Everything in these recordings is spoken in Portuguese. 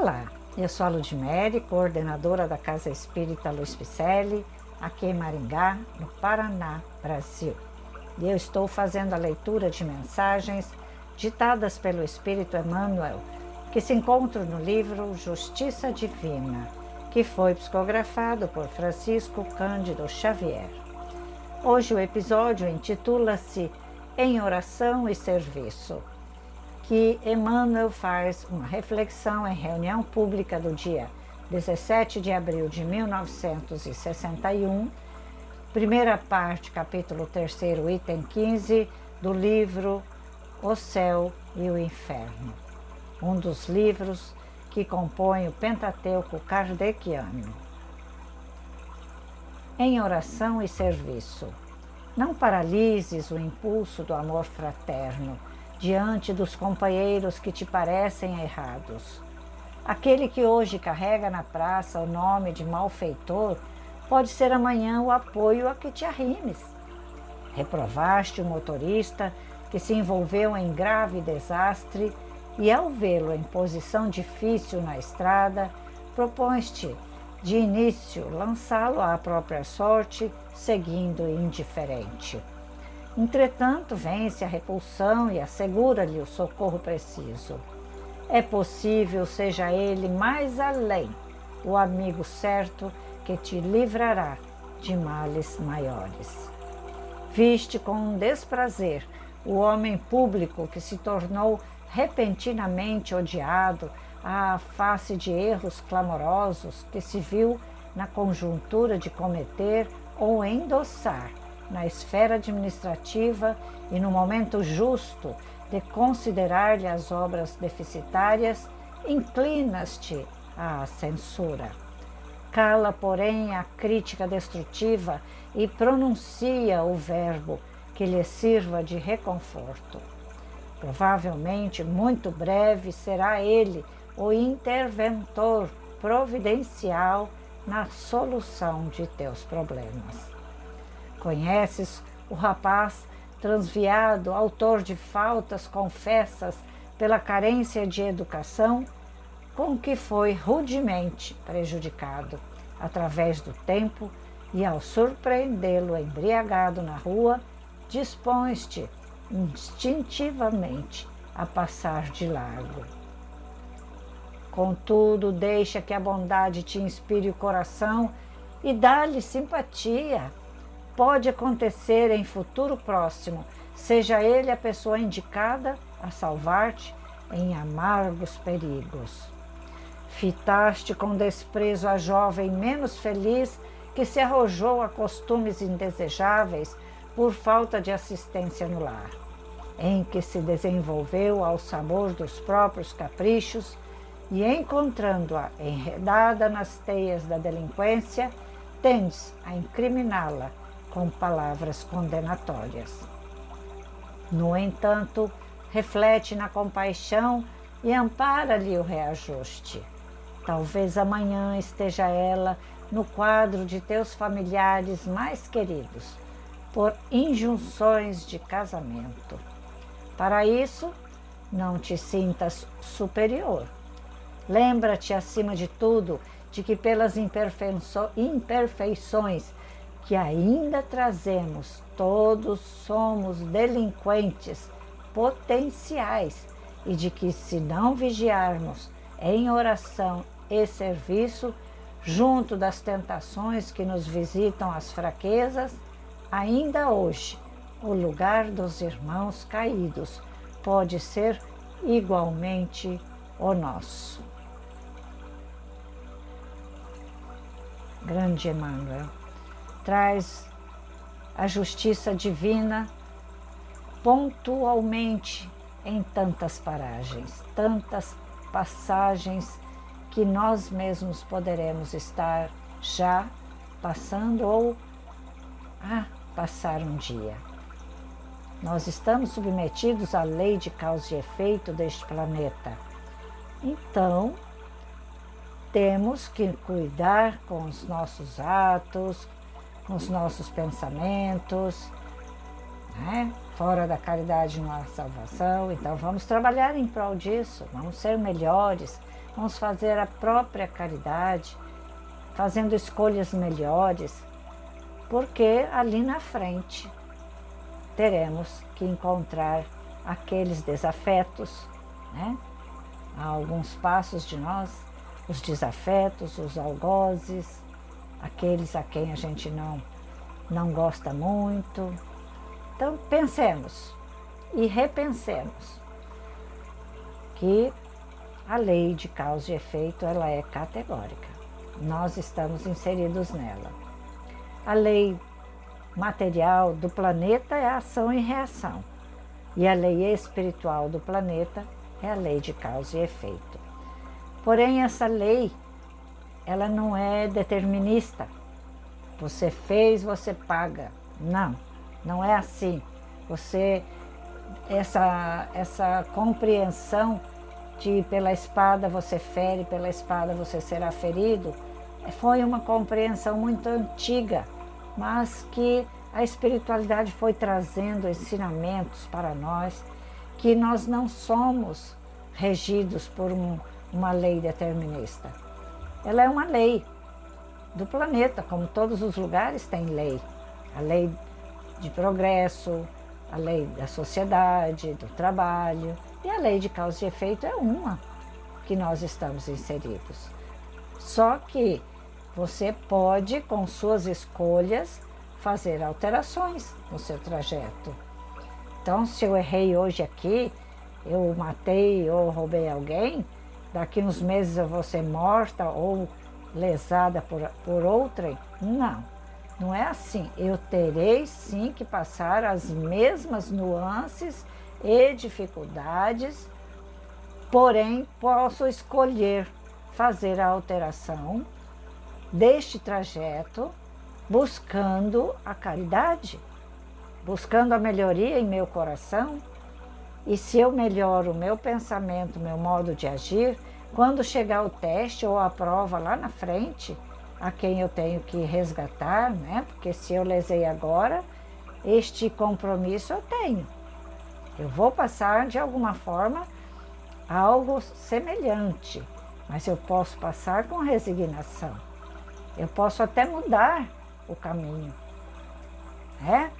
Olá, eu sou a Ludmere, coordenadora da Casa Espírita Luiz Picelli, aqui em Maringá, no Paraná, Brasil. E eu estou fazendo a leitura de mensagens ditadas pelo Espírito Emmanuel, que se encontram no livro Justiça Divina, que foi psicografado por Francisco Cândido Xavier. Hoje o episódio intitula-se Em Oração e Serviço que Emmanuel faz uma reflexão em reunião pública do dia 17 de abril de 1961, primeira parte, capítulo 3, item 15, do livro O Céu e o Inferno, um dos livros que compõem o Pentateuco Kardeciano. Em oração e serviço, não paralises o impulso do amor fraterno diante dos companheiros que te parecem errados. Aquele que hoje carrega na praça o nome de malfeitor pode ser amanhã o apoio a que te arrimes. Reprovaste o motorista que se envolveu em grave desastre e, ao vê-lo em posição difícil na estrada, propões-te, de início, lançá-lo à própria sorte, seguindo indiferente. Entretanto, vence a repulsão e assegura-lhe o socorro preciso. É possível seja ele mais além, o amigo certo que te livrará de males maiores. Viste com desprazer o homem público que se tornou repentinamente odiado à face de erros clamorosos que se viu na conjuntura de cometer ou endossar na esfera administrativa e no momento justo de considerar-lhe as obras deficitárias, inclinas-te à censura. Cala, porém, a crítica destrutiva e pronuncia o verbo que lhe sirva de reconforto. Provavelmente, muito breve, será ele o interventor providencial na solução de teus problemas. Conheces? O rapaz transviado, autor de faltas confessas pela carência de educação, com que foi rudemente prejudicado. Através do tempo e ao surpreendê-lo embriagado na rua, dispões-te instintivamente a passar de largo. Contudo, deixa que a bondade te inspire o coração e dá-lhe simpatia pode acontecer em futuro próximo, seja ele a pessoa indicada a salvar-te em amargos perigos. Fitaste com desprezo a jovem menos feliz que se arrojou a costumes indesejáveis por falta de assistência no lar, em que se desenvolveu ao sabor dos próprios caprichos e, encontrando-a enredada nas teias da delinquência, tendes a incriminá-la com palavras condenatórias. No entanto, reflete na compaixão e ampara-lhe o reajuste. Talvez amanhã esteja ela no quadro de teus familiares mais queridos, por injunções de casamento. Para isso, não te sintas superior. Lembra-te, acima de tudo, de que pelas imperfeições que ainda trazemos, todos somos delinquentes potenciais e de que, se não vigiarmos em oração e serviço, junto das tentações que nos visitam as fraquezas, ainda hoje o lugar dos irmãos caídos pode ser igualmente o nosso. Grande Emmanuel traz a justiça divina pontualmente em tantas paragens, tantas passagens que nós mesmos poderemos estar já passando ou a passar um dia. Nós estamos submetidos à lei de causa e efeito deste planeta. Então, temos que cuidar com os nossos atos, nos nossos pensamentos, né? fora da caridade não há salvação. Então vamos trabalhar em prol disso, vamos ser melhores, vamos fazer a própria caridade, fazendo escolhas melhores, porque ali na frente teremos que encontrar aqueles desafetos, né? Há alguns passos de nós, os desafetos, os algozes, aqueles a quem a gente não, não gosta muito. Então pensemos e repensemos que a lei de causa e efeito ela é categórica. Nós estamos inseridos nela. A lei material do planeta é ação e reação. E a lei espiritual do planeta é a lei de causa e efeito. Porém, essa lei, ela não é determinista. Você fez, você paga. Não, não é assim. Você essa essa compreensão de pela espada você fere, pela espada você será ferido, foi uma compreensão muito antiga, mas que a espiritualidade foi trazendo ensinamentos para nós que nós não somos regidos por um, uma lei determinista. Ela é uma lei do planeta, como todos os lugares têm lei. A lei de progresso, a lei da sociedade, do trabalho, e a lei de causa e efeito é uma que nós estamos inseridos. Só que você pode, com suas escolhas, fazer alterações no seu trajeto. Então, se eu errei hoje aqui, eu matei ou roubei alguém, daqui uns meses eu vou ser morta ou lesada por, por outrem? Não, não é assim. Eu terei sim que passar as mesmas nuances e dificuldades, porém posso escolher fazer a alteração deste trajeto buscando a caridade, buscando a melhoria em meu coração. E se eu melhoro o meu pensamento, meu modo de agir, quando chegar o teste ou a prova lá na frente, a quem eu tenho que resgatar, né? Porque se eu lesei agora, este compromisso eu tenho. Eu vou passar de alguma forma algo semelhante, mas eu posso passar com resignação. Eu posso até mudar o caminho. É?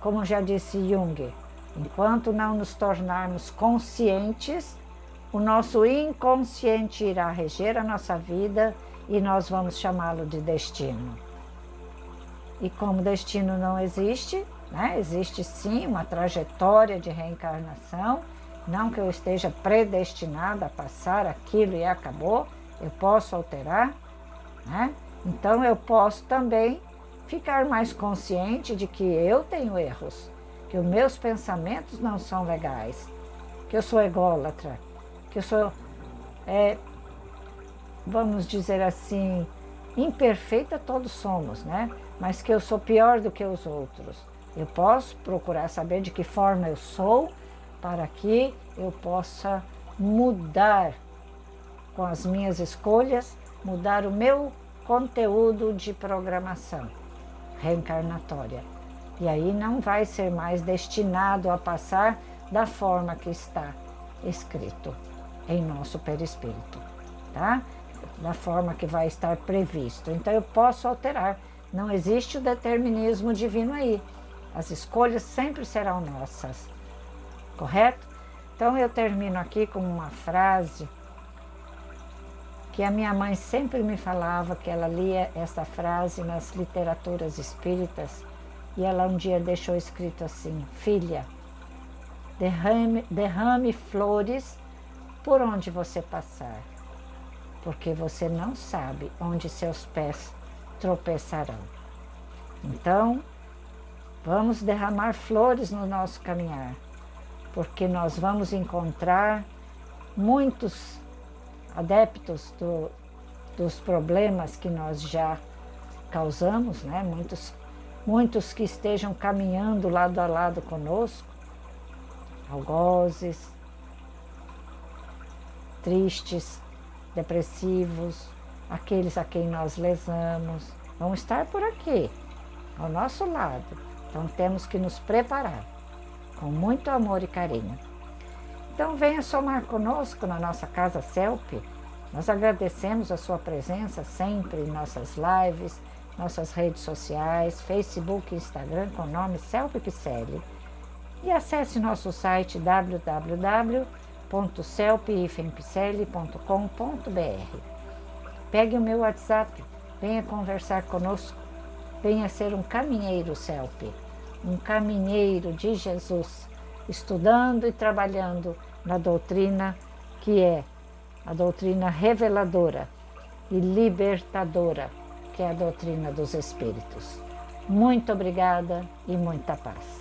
Como já disse Jung, enquanto não nos tornarmos conscientes, o nosso inconsciente irá reger a nossa vida e nós vamos chamá-lo de destino. E como destino não existe, né? existe sim uma trajetória de reencarnação, não que eu esteja predestinada a passar aquilo e acabou, eu posso alterar, né? então eu posso também ficar mais consciente de que eu tenho erros, que os meus pensamentos não são legais, que eu sou ególatra, que eu sou, é, vamos dizer assim, imperfeita todos somos, né? Mas que eu sou pior do que os outros. Eu posso procurar saber de que forma eu sou para que eu possa mudar com as minhas escolhas, mudar o meu conteúdo de programação reencarnatória. E aí não vai ser mais destinado a passar da forma que está escrito em nosso perispírito, tá? Da forma que vai estar previsto. Então eu posso alterar. Não existe o determinismo divino aí. As escolhas sempre serão nossas. Correto? Então eu termino aqui com uma frase que a minha mãe sempre me falava que ela lia essa frase nas literaturas espíritas e ela um dia deixou escrito assim: Filha, derrame, derrame flores por onde você passar, porque você não sabe onde seus pés tropeçarão. Então, vamos derramar flores no nosso caminhar, porque nós vamos encontrar muitos adeptos do, dos problemas que nós já causamos, né? muitos, muitos que estejam caminhando lado a lado conosco, algozes, tristes, depressivos, aqueles a quem nós lesamos, vão estar por aqui, ao nosso lado. Então temos que nos preparar com muito amor e carinho. Então venha somar conosco na nossa casa CELP Nós agradecemos a sua presença sempre em nossas lives, nossas redes sociais, Facebook e Instagram com o nome Celpe Picelli. E acesse nosso site www.celpifempicelli.com.br. Pegue o meu WhatsApp, venha conversar conosco, venha ser um caminheiro Celpe, um caminheiro de Jesus, estudando e trabalhando na doutrina que é a doutrina reveladora e libertadora, que é a doutrina dos Espíritos. Muito obrigada e muita paz.